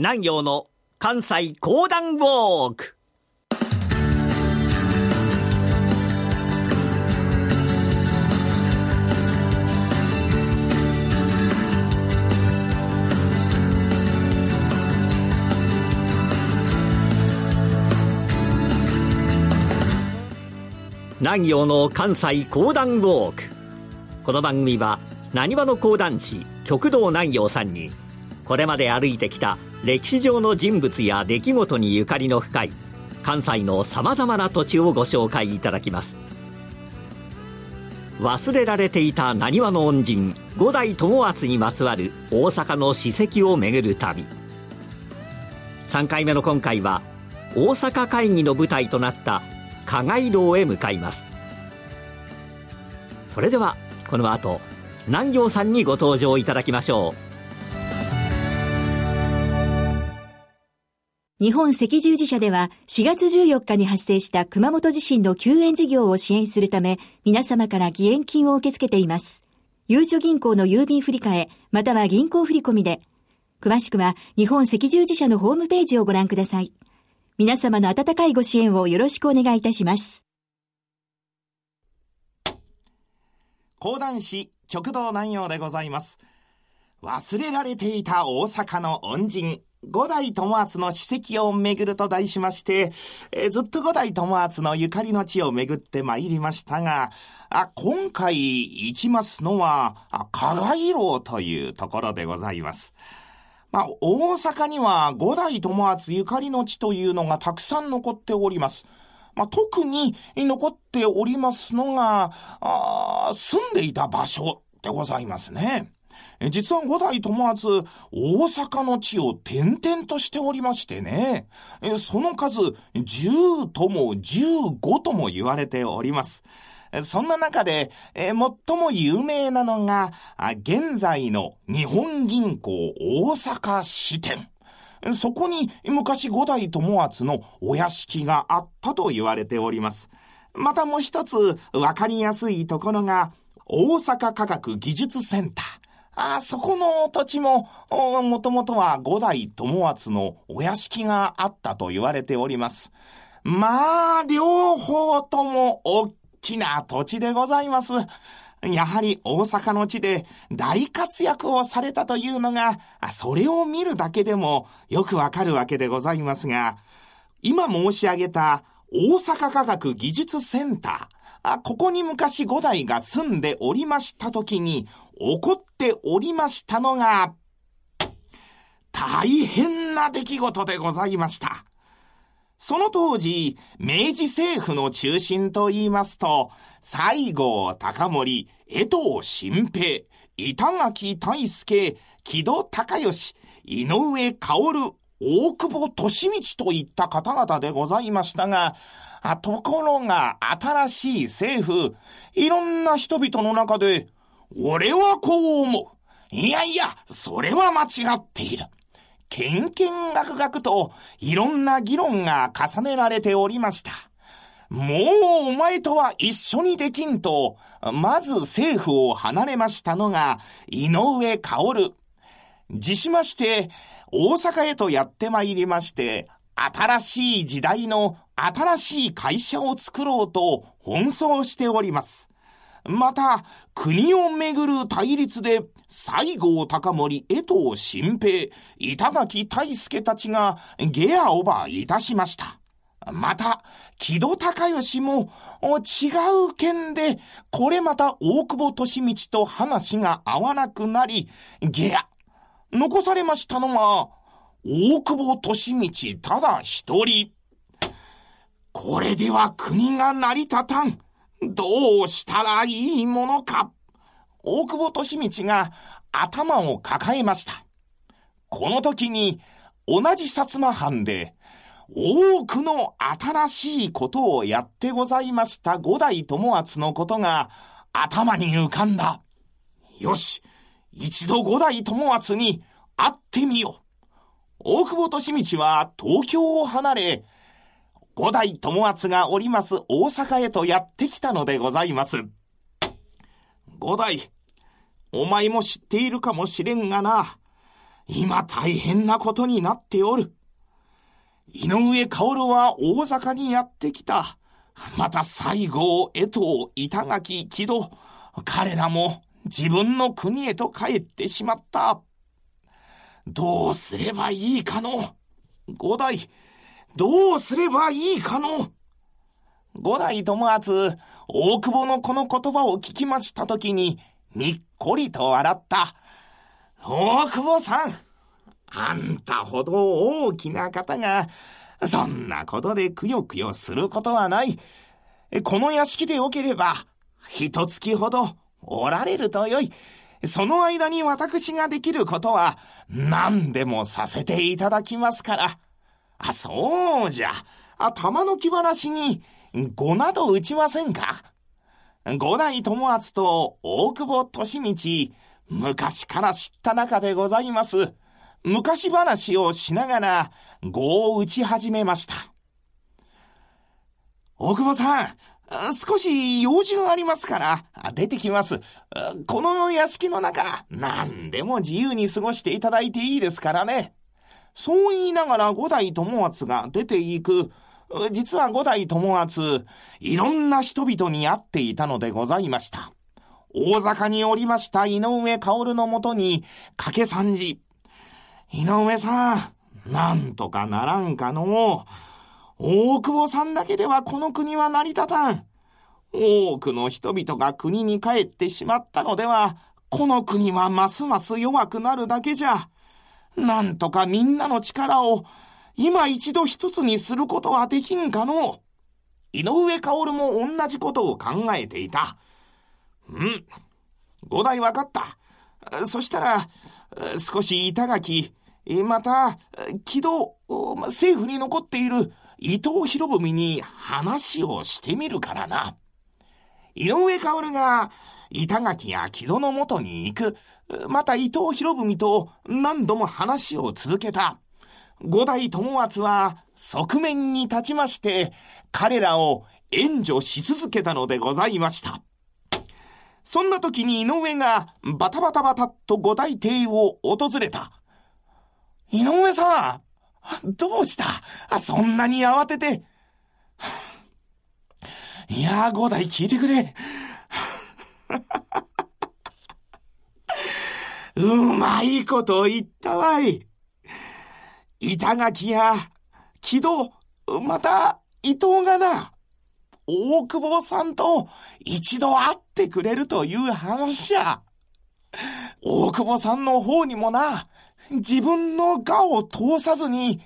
南陽の関西講談ウォーク。南陽の関西講談ウォーク。この番組はなにわの講談師極道南陽さんにこれまで歩いてきた歴史上の人物や出来事にゆかりの深い関西のさまざまな土地をご紹介いただきます。忘れられていたなにわの恩人五代友厚にまつわる大阪の史跡を巡る旅。3回目の今回は大阪会議の舞台となった加賀楼へ向かいます。それではこの後南行さんにご登場いただきましょう。日本赤十字社では4月14日に発生した熊本地震の救援事業を支援するため皆様から義援金を受け付けています。ゆうちょ銀行の郵便振替または銀行振込で詳しくは日本赤十字社のホームページをご覧ください。皆様の温かいご支援をよろしくお願いいたします。講談師極道南陽でございます。忘れられていた大阪の恩人、五代友厚の史跡を巡ると題しまして、えー、ずっと五代友厚のゆかりの地を巡ってまいりましたが、あ今回行きますのは、加賀楼というところでございます。まあ、大阪には五代友厚ゆかりの地というのがたくさん残っております。まあ、特に残っておりますのが、あ住んでいた場所でございますね。実は五代友厚、大阪の地を転々としておりましてね、その数、10とも15とも言われております。そんな中で、最も有名なのが、現在の日本銀行大阪支店。そこに昔五代友厚のお屋敷があったと言われております。またもう一つわかりやすいところが、大阪科学技術センター。あそこの土地も、もともとは五代友厚のお屋敷があったと言われております。まあ、両方とも大きな土地でございます。やはり大阪の地で大活躍をされたというのが、それを見るだけでもよくわかるわけでございますが、今申し上げた大阪科学技術センター、あここに昔五代が住んでおりました時に起こっておりましたのが、大変な出来事でございました。その当時、明治政府の中心と言いますと、西郷隆盛、江藤新平、板垣大輔、木戸孝義、井上薫、大久保利道といった方々でございましたが、ところが新しい政府、いろんな人々の中で、俺はこう思う。いやいや、それは間違っている。けんけんがくがくといろんな議論が重ねられておりました。もうお前とは一緒にできんと、まず政府を離れましたのが井上薫。自しまして大阪へとやってまいりまして、新しい時代の新しい会社を作ろうと奔走しております。また、国をめぐる対立で、西郷隆盛、江藤新平、板垣大輔たちがゲアオバーいたしました。また、木戸孝義も違う件で、これまた大久保利道と話が合わなくなり、ゲア。残されましたのは、大久保利道ただ一人。これでは国が成り立たん。どうしたらいいものか。大久保利道が頭を抱えました。この時に同じ薩摩藩で多くの新しいことをやってございました五代友厚のことが頭に浮かんだ。よし、一度五代友厚に会ってみよう。大久保利道は東京を離れ、五代友厚がおります大阪へとやってきたのでございます。五代、お前も知っているかもしれんがな。今大変なことになっておる。井上薫は大阪にやってきた。また西郷、江藤、板垣、木戸、彼らも自分の国へと帰ってしまった。どうすればいいかの五代、どうすればいいかの？五代友厚、大久保のこの言葉を聞きましたときに、にっこりと笑った。大久保さん、あんたほど大きな方が、そんなことでくよくよすることはない。この屋敷でよければ、一月ほどおられるとよい。その間に私ができることは何でもさせていただきますから。あ、そうじゃ。あ、玉の木話に、語など打ちませんか？五代友厚と大久保利道、昔から知った中でございます。昔話をしながら、語を打ち始めました。大久保さん、少し用事がありますから、出てきます。この屋敷の中、何でも自由に過ごしていただいていいですからね。そう言いながら五代友厚が出て行く。実は五代友厚、いろんな人々に会っていたのでございました。大阪におりました井上薫のもとに、掛け三時。井上さん、なんとかならんかの。大久保さんだけではこの国は成り立たん。多くの人々が国に帰ってしまったのでは、この国はますます弱くなるだけじゃ。なんとかみんなの力を、今一度一つにすることはできんかの井上薫も同じことを考えていた。うん。五代分かった。そしたら、少し板垣、また、木戸、政府に残っている伊藤博文に話をしてみるからな。井上薫が板垣や木戸の元に行く。また伊藤博文と何度も話を続けた。五代友厚は側面に立ちまして、彼らを援助し続けたのでございました。そんな時に井上がバタバタバタっと五代邸を訪れた。井上さんどうした？そんなに慌てて。いやー、五代聞いてくれ。うまいこと言ったわい。板垣や木戸、また伊藤がな、大久保さんと一度会ってくれるという話や。大久保さんの方にもな、自分の我を通さずに、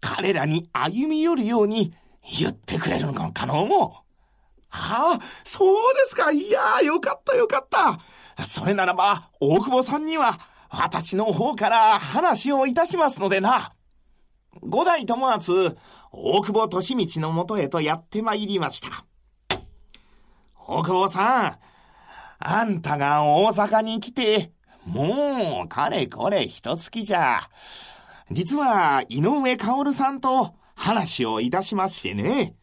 彼らに歩み寄るように言ってくれるのかのも。ああ、そうですか。いやー、よかったよかった。それならば、大久保さんには、私の方から話をいたしますのでな。五代友厚、大久保利道のもとへとやってまいりました。大久保さん、あんたが大阪に来て、もう、かれこれ一月じゃ。実は、井上薫さんと話をいたしましてね。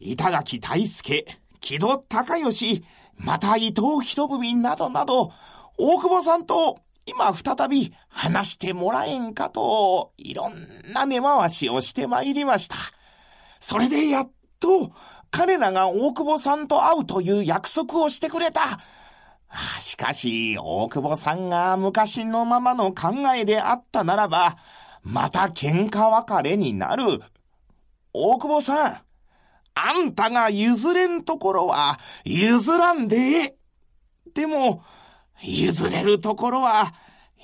板垣大輔、木戸孝義、また伊藤博文などなど、大久保さんと今再び話してもらえんかと、いろんな根回しをしてまいりました。それでやっと、彼らが大久保さんと会うという約束をしてくれた。しかし、大久保さんが昔のままの考えであったならば、また喧嘩別れになる。大久保さん、あんたが譲れんところは譲らんで。でも、譲れるところは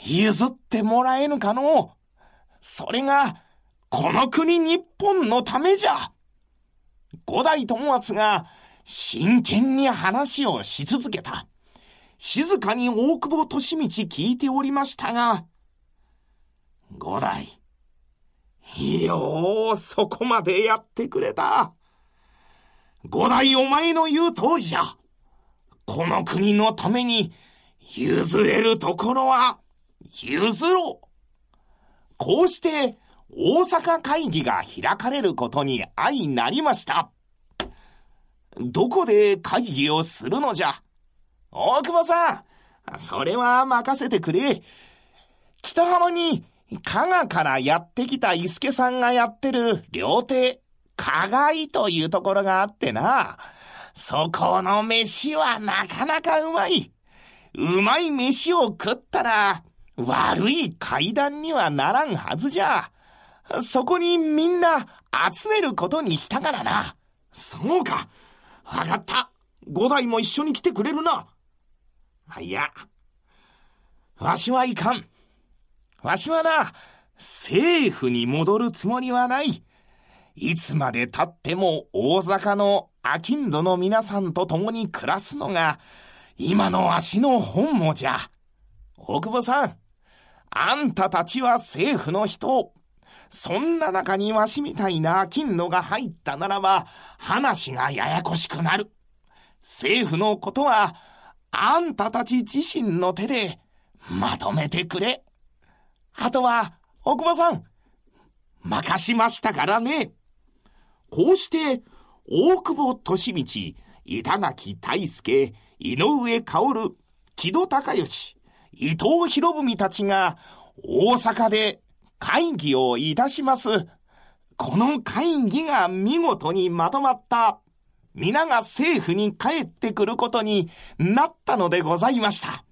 譲ってもらえぬかのそれが、この国日本のためじゃ。五代友厚が真剣に話をし続けた。静かに大久保利道聞いておりましたが、五代、よう、そこまでやってくれた。五代お前の言う通りじゃ。この国のために譲れるところは譲ろう。こうして大阪会議が開かれることに相なりました。どこで会議をするのじゃ大久保さん、それは任せてくれ。北浜に加賀からやってきた伊助さんがやってる料亭、加賀井というところがあってな。そこの飯はなかなかうまい。うまい飯を食ったら、悪い階段にはならんはずじゃ。そこにみんな集めることにしたからな。そうか。わかった。五代も一緒に来てくれるな。いや、わしはいかん。わしはな、政府に戻るつもりはない。いつまで経っても大阪の商人の皆さんと共に暮らすのが、今のわしの本望じゃ。大久保さん、あんたたちは政府の人。そんな中にわしみたいな金のが入ったならば、話がややこしくなる。政府のことは、あんたたち自身の手でまとめてくれ。あとは、大久保さん、任しましたからね。こうして、大久保利道、板垣大輔、井上薫、木戸孝義、伊藤博文たちが大阪で会議をいたします。この会議が見事にまとまった。皆が政府に帰ってくることになったのでございました。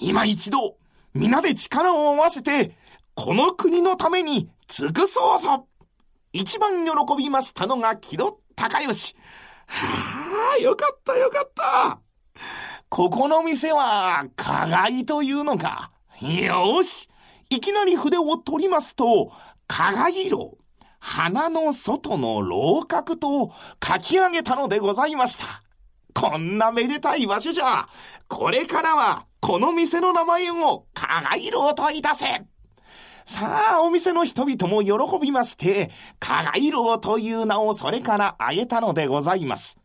今一度、皆で力を合わせて、この国のために尽くそうぞ一番喜びましたのが木戸孝義。はあ、よかったよかった。ここの店は、加害というのか。よし。いきなり筆を取りますと、加害色。鼻の外の楼閣と書き上げたのでございました。こんなめでたい場所じゃ、これからは、この店の名前を加害色といたせ。さあ、お店の人々も喜びまして、加害楼という名をそれからあげたのでございます。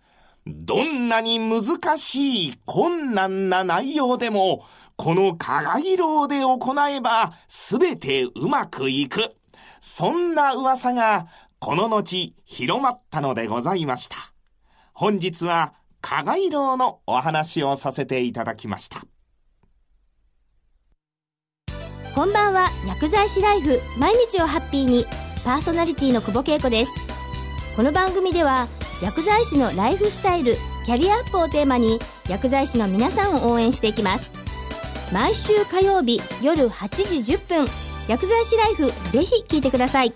どんなに難しい困難な内容でも、この加害楼で行えば全てうまくいく。そんな噂がこの後広まったのでございました。本日は加害楼のお話をさせていただきました。こんばんは。薬剤師ライフ。毎日をハッピーに。パーソナリティの久保恵子です。この番組では薬剤師のライフスタイルキャリアアップをテーマに薬剤師の皆さんを応援していきます。毎週火曜日夜8時10分薬剤師ライフぜひ聞いてください。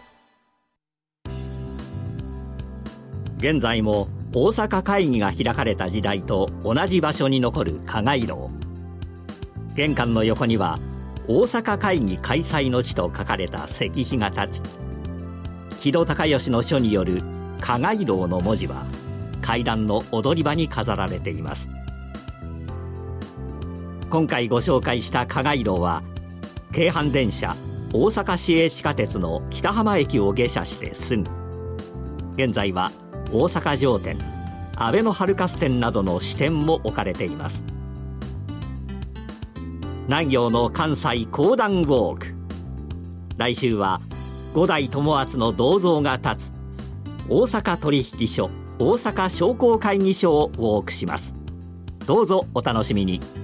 現在も大阪会議が開かれた時代と同じ場所に残る加賀楼。玄関の横には大阪会議開催の地と書かれた石碑が立ち木戸孝允の書による加害楼の文字は階段の踊り場に飾られています。今回ご紹介した加害楼は京阪電車大阪市営地下鉄の北浜駅を下車してすぐ現在は大阪城店阿部のハルカス店などの支店も置かれています。南行の関西講談ウォーク。来週は五代友厚の銅像が立つ大阪取引所大阪商工会議所をウォークします。どうぞお楽しみに。